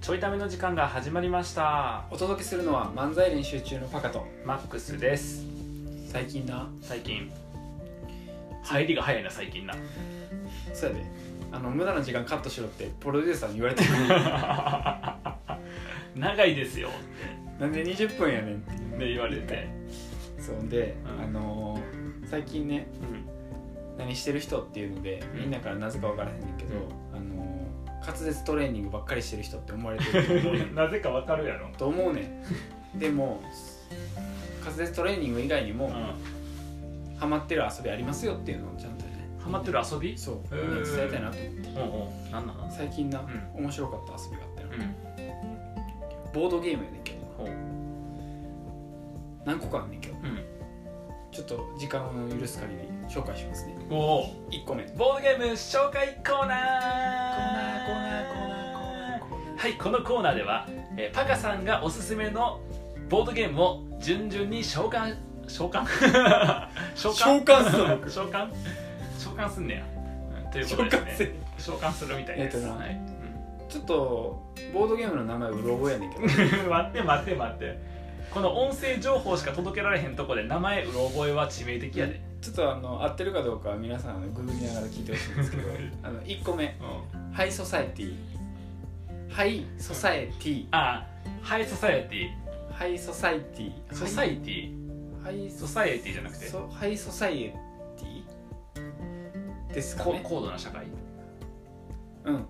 ちょいための時間が始まりました。お届けするのは漫才練習中のパカと。マックスです。最近な。最近。入りが早いな最近な。そうやで。あの無駄な時間カットしろってプロデューサーに言われてる 長いですよ。っなんで20分やねんって。言われて。そうで、うん。あのー最近ねうん。何してる人っていうのでうん。みんなからなぜか分からへんねんけど、うん。あのー滑舌トレーニングばっかりしてる人って思われてると思うねん。なぜかわかるやろ。と思うねん。でも滑舌トレーニング以外にも、うん。ハマってる遊びありますよっていうのをちゃんとね。ハマってる遊び？そう。へー。みんなに伝えたいなと思って。うんうん。なんなの最近な、う面白かった遊びがあってな、うん。ボードゲームやねんけど。何個かあんねんけど。うんちょっと時間を許す限り紹介しますね。おお1個目。ボードゲーム紹介コーナー。コーナーコーナーコーナーコーナーコーナーはいこのコーナーでは、えーパカさんがおすすめのボードゲームを順々に召喚召喚？召召喚するの？召喚？召喚すんねや、うんということですね。召喚するみたいです、えっとな。はい。ちょっとボードゲームの名前うろ覚えやねんけど。う ん待って待って待ってこの音声情報しか届けられへんとこで名前うろ覚えは致命的やで、ちょっとあの合ってるかどうかは皆さんググりながら聞いてほしいんですけど。あの1個目。うん、ハイソサエティ。ハイソサエティ。あハイソサエティ。ハイソサエティ。ソサイティ？ハイソサエティ。じゃなくて？ソハイソサエティ。ですかね。こ高度な社会？うんうん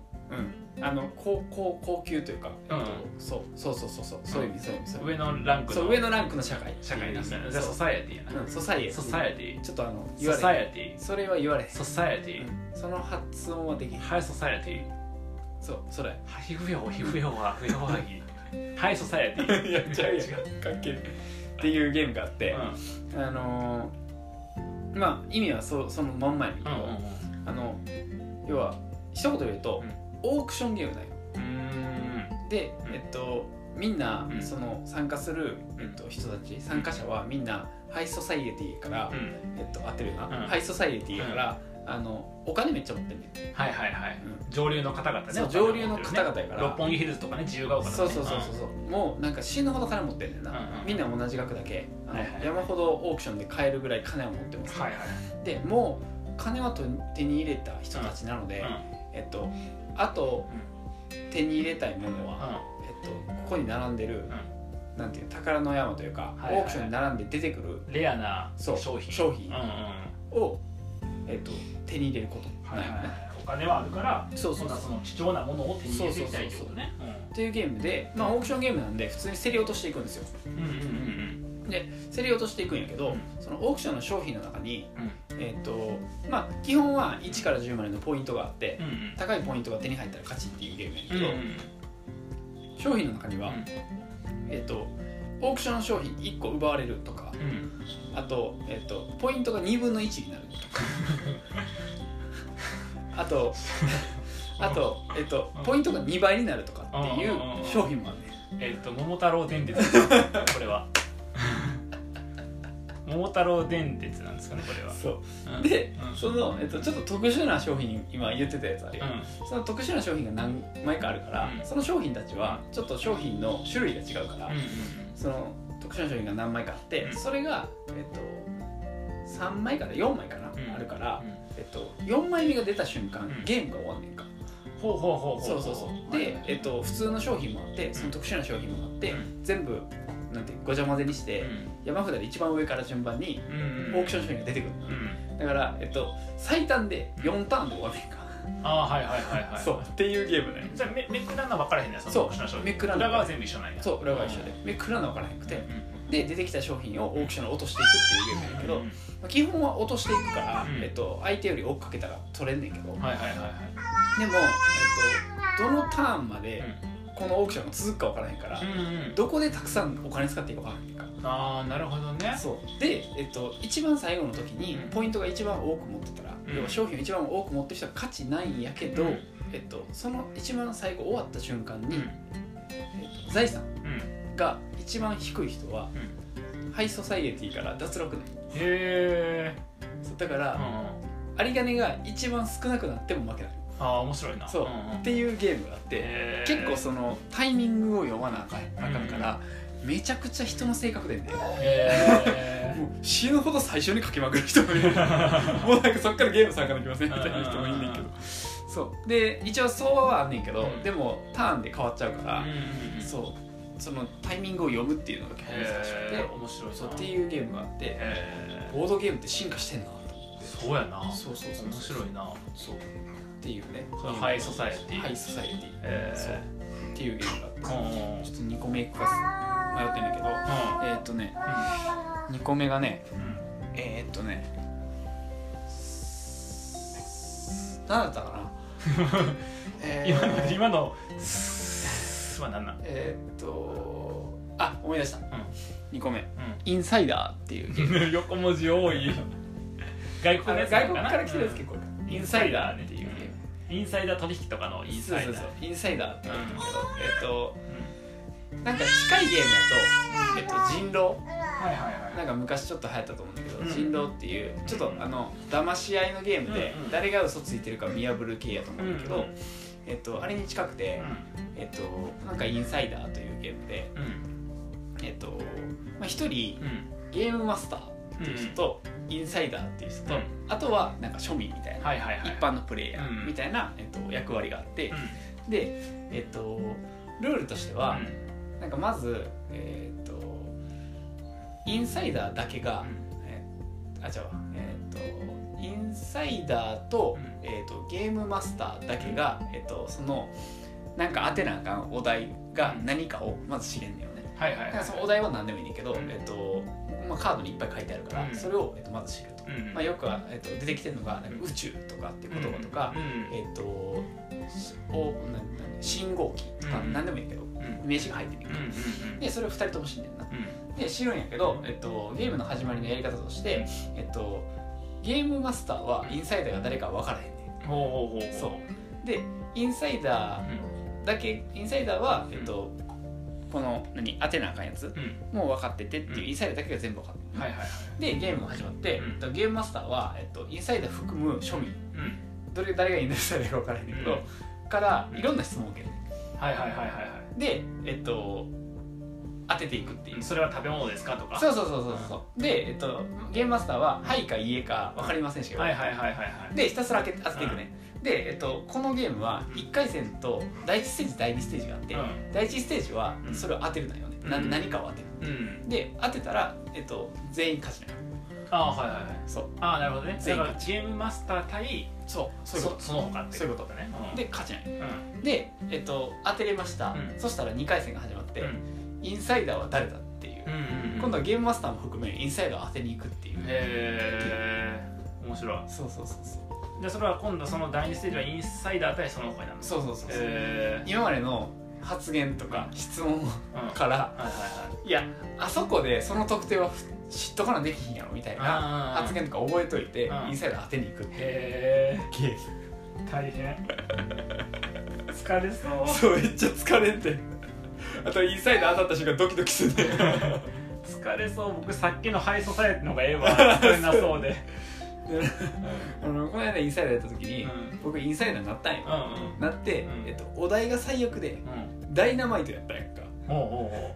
あの高高高級というか、えっとうん。そうそうそうそうそうそういう意味そう上のランクの上のランクの社会。社会なんですね。そうじゃあソサエティやな、うんソサエティソサエティちょっとあの言ソわれへん。サエテそれは言われへん。ィソサエティうん。その発音はできへん。ハイソサエティそうそれ。皮膚用皮膚用は不要はぎハイソサエティいや違うやん関係ないっていうゲームがあって、うあのーまあ意味はそそのまんまやねんけど、んうんうん。あの要は一言で言うと、オークションゲームだよ。うん。で、うん。えっとみんなうん。その参加する、うん。えっと、人たち参加者はみんなハイソサイエティから、うん。えっと合ってるよな、うん。ハイソサイエティから、あのお金めっちゃ持ってんねん。はいはいはい。うん。上流の方々ね上流の方々やから。六本木ヒルズとかね自由が丘とかね。そうそうそうそう。もうなんか死ぬほど金持ってんねんな、みんな同じ額だけあの、はいはい山ほどオークションで買えるぐらい金を持ってます、はいはいでもう金はと手に入れた人たちなので、えっとあと、手に入れたいものは、えっと、ここに並んでる、なんていう宝の山というか、オークションに並んで出てくるうんレアな商品。商品を、えっと、手に入れること。はいはいはい。なんよね。お金はあるからそうそうその貴重なものを手に入れていきたいってことね。っていうゲームで、まあ、オークションゲームなんで普通に競り落としていくんですよ。うんうんうん競り落としていくんやけど、うん。そのオークションの商品の中に、うんえっとまあ、基本は1から10までのポイントがあって、うんうん。高いポイントが手に入ったら勝ちっていうゲームやねんけど、うんうん商品の中には、えっとオークションの商品1個奪われるとかうん。あと,、えっとポイントが2分の1になるとか。あと あと、えっとうん。ポイントが2倍になるとかっていううんうんうん商品もあるねえっと桃太郎電鉄これは桃太郎電鉄なんですかねこれは。そう。うん。で、うん。その、えっと、ちょっと特殊な商品今言ってたやつあるよ、うその特殊な商品が何枚かあるから、うん。その商品たちはちょっと商品の種類が違うから、んうんその特殊な商品が何枚かあって、うん。それが、えっと、3枚から4枚かな、うん。あるから、うん。えっと、4枚目が出た瞬間、ん。ゲームが終わんねんか。ほうほうほうほうそうそうそう。で、えっと、普通の商品もあってその特殊な商品もあって、うん。全部なんてごちゃ混ぜにして、山札で一番上から順番にうん。うんオークション商品が出てくる。の、うん。だから、えっと、最短で4ターンで終わんねんか、ああはいはいはいはい。そうっていうゲームね。じゃあめめくらんの分からへんねそう。めくらんの裏側全部一緒なんや。そう裏側一緒で。めくらな分からへんくて、うんで出てきた商品をオークションに落としていくっていうゲームやけど、うんまあ基本は落としていくから、うん。えっと、相手より追っかけたら取れんねんけど、はいはいはいはい。でも、えっと、どのターンまでこのオークションが続くか分からへんから、うんうん。どこでたくさんお金使っていいか分からへんか。ああなるほどね。そう。で、えっと、一番最後の時にうん。ポイントが一番多く持ってたら、うん。要は商品を一番多く持ってる人は価値ないんやけど、うん。えっと、その一番最後終わった瞬間に、うん。えっと、財産うんが一番低い人は、ハイソサイエティから脱落ねへえそうだから、うん。有り金が一番少なくなっても負けないああ面白いな。そう、んんっていうゲームがあって結構そのタイミングを読まなあかん。あかん。から、めちゃくちゃ人の性格でんで、へ もう死ぬほど最初に書きまくる人もいる。もうなんかそっからゲーム参加できません。みたいな人もいんねんけど。そう。で一応相場はあんねんけど、うん。でもターンで変わっちゃうから、うんそう。そのタイミングを読むっていうのが結構難しくて、面白いな。そうっていうゲームがあってへボードゲームって進化してんなと思って。ーそうやな。そうそうそう。面白いな。そうっていうね。それハイソサエティ。ハイソサエティ。へー。そう。っていうゲームがあってうんうん。ちょっと2個目いくか迷ってんだけど。えーっとね。2個目がねうん。えーっとね。何だったかな？えー。今の今の。は何なん？えーっとあ思い出した、2個目。うインサイダーっていうゲーム。ん 横文字多い外国のやつ外国から来てるやつうん。結構インサイダーっていうインサイダー取引とかのインサイダー。そうそうそう。インサイダーって言うんだけど、うん。えっとなんか近いゲームだと、えっと、人狼。はいはいはい。なんか昔ちょっと流行ったと思うんだけど、うん。人狼っていうちょっとあの騙し合いのゲームでうんうん。誰が嘘ついてるか見破る系やと思うんだけど、うんえっと、あれに近くて、えっと、なんかインサイダーというゲームで、うんうん。えっとまあ、一人うん。ゲームマスターっていう人と、インサイダーっていう人と、うん。あとはなんか庶民みたいな、一般のプレイヤうん。ーみたいな、えっと、役割があって、うん。で、えっと、ルールとしては、うん。なんかまず、えっとインサイダーだけが、えーあ違うわえっとインサイダーと,、うん。えっとゲームマスターだけが、えっとそのなんか当てなあかんお題が何かをまず知れんねんよね。はいはいはい。だからそのお題は何でもいいねんけど、うん。えっとまあ、カードにいっぱい書いてあるから、うん。それを、えっとまず知ると。うんまあ、よくは、えっと出てきてるのがなんか宇宙とかっていう言葉とか、うんえっとおなな信号機とかうん何でもいいけど、うん。名詞が入ってる。でそれを2人とも知んねんな。うん。で知るんやけど、えっと、ゲームの始まりのやり方として、えっと、ゲームマスターはインサイダーが誰か分からへんねほうほうほうほう。そう。でインサイダーだけインサイダーは、えっと、この何当てなあかんやつうん。もう分かっててっていううん。インサイダーだけが全部分かってる、はいはいはい。でゲームが始まって、うん。えっと、ゲームマスターは、えっと、インサイダー含む庶民。うん。どれ誰がインサイダーか分からへんけど、うん。からいろんな質問を受ける。はいはいはいはいはでえっと当てていくっていう。いそれは食べ物ですか？とか。そうそうそうそうそう。で、えっと、ゲームマスターは「はい」か「いいえ」か分かりませんしかはいはいはいはいはい。でひたすら当て当てていくね、で、えっと、このゲームは1回戦と第1ステージ第2ステージがあって、う第1ステージはうん。それを当てるのよね、なうん何かを当てるんうん。で当てたら、えっと、全員勝ちなのああはいはいはい。そう。ああなるほどね。だ全員からゲームマスター対そう。そういうこそその他ってそういうこね。とで勝ちないうん。で、えっと、当てれました、うん。そしたら2回戦が始まって、うんインサイダーは誰だっていう、うんうんうん。今度はゲームマスターも含めインサイダーを当てに行くっていう、へえ面白い。そうそうそうそう。でそれは今度その第2ステージはインサイダー対その他になるの？そうそうそうそう、へ今までの発言とか質問からはいやあそこでその特定は知っとかなできひんやろみたいな発言とか覚えといてうん。インサイダー当てに行くってへえ大変。疲れそう。ムそうめっちゃ疲れんてあとインサイダー当たった瞬間ドキドキするね。疲れそう。僕さっきのハイソサエティの方がええわ。疲れなそうで。あのこの間インサイダーやった時に、うん。僕インサイダーになったんよ、うんうん。なって、うん。えっと、お題が最悪でうん。ダイナマイトやったんやんか。ほうほうほう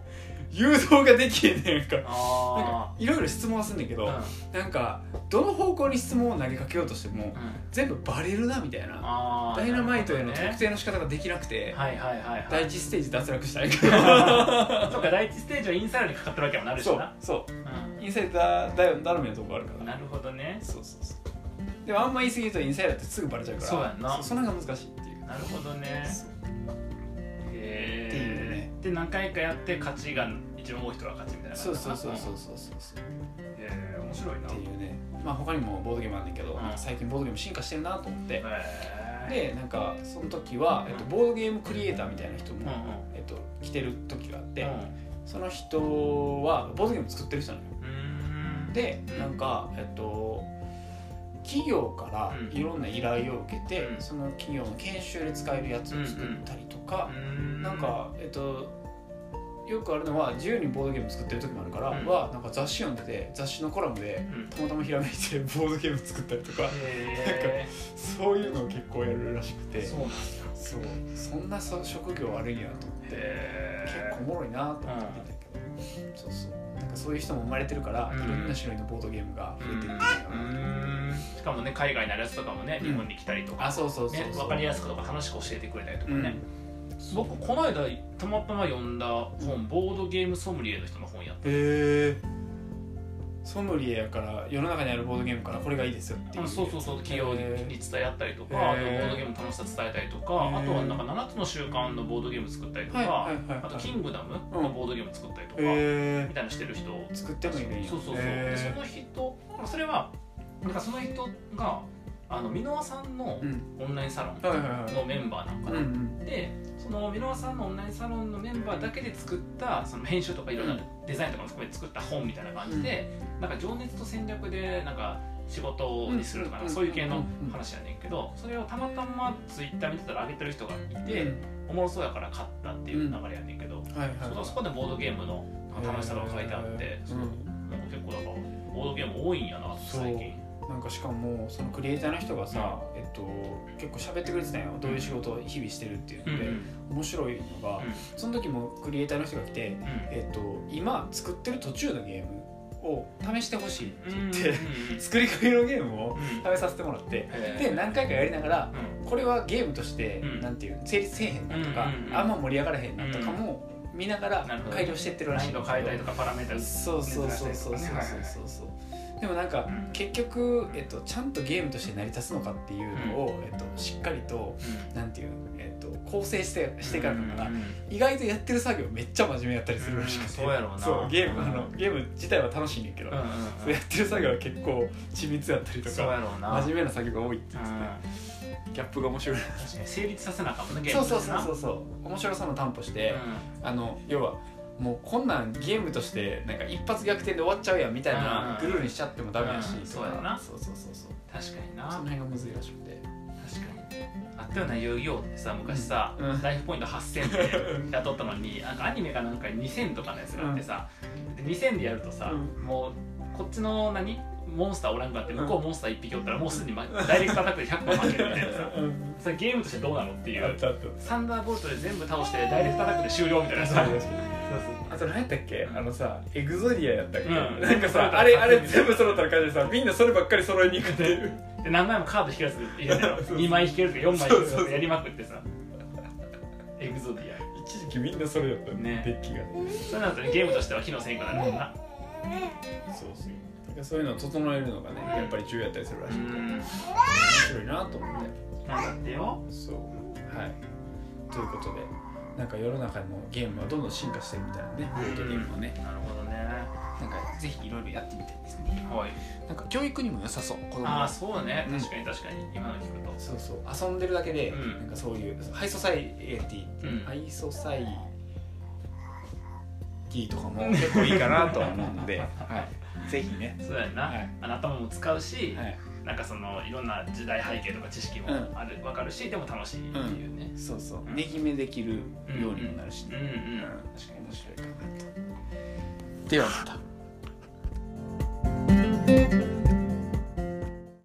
誘導ができへんねんか。なんかあいろいろ質問はすんねんけど、あなんかどの方向に質問を投げかけようとしてもうん。うん全部バレるなみたいなダイナマイトへの特定の仕方ができなくて、はいはいはいはい。第一ステージ脱落したんやけどそうか第一ステージはインサイダーにかかってるわけもなるし そうなそう。うインサイダーだよ頼みのとこあるから。んなるほどね。そうそうそう。でもあんま言い過ぎるとインサイダーってすぐバレちゃうからそうやんな。そその辺が難しいっていう。なるほどね。そういうねで何回かやって勝ちが一番多い人が勝ちみたいなそうそうそううそうそうそうそう。へえ面白いな。っていうね。まあ他にもボードゲームあんねんけど、うん。最近ボードゲーム進化してるなと思って。へえでなんかその時は、えっと、ボードゲームクリエイターみたいな人も、うん。うんえっと、来てる時があって、うん。その人はボードゲーム作ってる人なのよ。でなんかえっと企業からうん。いろんな依頼を受けて、うん。その企業の研修で使えるやつを作ったりとかう、ーん。なんかえっとよくあるのは自由にボードゲーム作ってる時もあるから、うん。はなんか雑誌読んでて雑誌のコラムでうん。たまたまひらめいてボードゲーム作ったりとか。へそういうのを結構やるらしくて。えそうなんだ。そう。そんなそ職業あるんやと思ってへ結え構おもろいなと思ってたけど、そうそう。なんかそういう人も生まれてるから、うん。いろんな種類のボードゲームが増えてるんじゃなしかもね海外のやつとかもねうん。日本に来たりとか、あそうそうそうね、分かりやすくとか楽しく教えてくれたりとかうん。ね、僕この間たまたま読んだ本、ボードゲームソムリエの人の本やった。へえ。ソムリエやから世の中にあるボードゲームからこれがいいですよっていう。あそうそうそう企業に伝え合ったりとか、ボードゲームの楽しさ伝えたりとか、あとはなんか7つの習慣のボードゲーム作ったりとか、あとキングダムのボードゲーム作ったりとか、へみたいなのしてる人。え作ってもいるんや。そうそうそう、へでその人それはなんかその人があの箕輪さんのうん。オンラインサロンのメンバーなんかな、うんうん。でその箕輪さんのオンラインサロンのメンバーだけで作ったその編集とかいろんなデザインとかも含めて作った本みたいな感じで、なんか情熱と戦略でなんか仕事にするとかな、うんそういう系の話やねんけどそれをたまたまツイッター見てたら上げてる人がいて、おもろそうやから買ったっていう流れやねんけど、はいはいそそこでボードゲームの楽しさが書いてあって、結構だからボードゲーム多いんやな最近。なんかしかもそのクリエイターの人がさ、えっと、結構喋ってくれてたよ。どういう仕事を日々してるっていうので、面白いのが、うん。その時もクリエイターの人が来て、うん。えっと、今作ってる途中のゲームを試してほしいってうん言って、作り込みのゲームをうん。試させてもらってで何回かやりながらうん。これはゲームとして、うん。なんていう成立せえへんなとか、あんま盛り上がらへんなとかも見ながら改良してってるらしい進変えたりとかパラメータそうそうそうそうそうそうそうでもなんか、結局、えっと、ちゃんとゲームとして成り立つのかっていうのを、えっと、しっかりと、うなんていう、えっと、構成してしてからだから、意外とやってる作業めっちゃ真面目やったりするらしくて、そうやろうなそうゲームあのゲーム自体は楽しいんやけど、そうやってる作業は結構緻密やったりとか真面目な作業が多いって言ってて。ギャップが面白い。確かに成立させなあかんもんねゲーそうムそうそう。そううそう面白さの担保して、あの要はもうこんなんゲームとしてなんか一発逆転で終わっちゃうやんみたいなうんグルーにしちゃってもダメだし、うんそうやろな。そうそうそうそう。確かにな。その辺がむずいらしくて。確かに。あったような遊戯王ってさ昔さ、うん。うん。ライフポイント8000で雇ったのになんかアニメかなんかに2000とかのやつがあってさ、で2000でやるとさ、うん。もうこっちの何？モンスターおらんかって向こうモンスター1匹おったらもうすでに、ま、ダイレクトアタックで100個負けるみたいなさ。それゲームとしてどうなのっていう。サンダーボルトで全部倒してダイレクトアタックで終了みたいなさ。あと何やったっけ？あのさエグゾディアやったっけ、うん。なんかさあれあれ全部揃ったら感じでさ。みんなそればっかり揃えに行くっていう。で何枚もカード引けるやつ入れたらそうそう。2枚引けるとか4枚引けるとかやりまくってさ。エグゾディア。一時期みんなそれやったね。デッキが。そうなるとねゲームとしては機能せんくなるもんなそうそうだからそういうのを整えるのがねやっぱり重要やったりするらうしくて。面ん。白いなと思ってなんだってよ。そう。はい。ということでなんか世の中のゲームはどんどん進化してるみたいなねボードゲームはね。なるほどね。なんかぜひいろいろやってみたいですね。はい。なんか教育にも良さそう子供ああがそうね。うん。確かに確かに。今の聞くと。そうそう。遊んでるだけで、うん。なんかそういうハイソサイエティ、うん。ハイソサイティとかも。結構いいかなとは思うので、はい、ぜひね、そうやな、はい。あの頭も使うし、はい、なんかそのいろんな時代背景とか知識もある、分かるしでも楽しいっていうね、そうそう。うん。ねぎめできるようにもなるし。ね、うんうん。うん。確かに面白いかなと。ではまた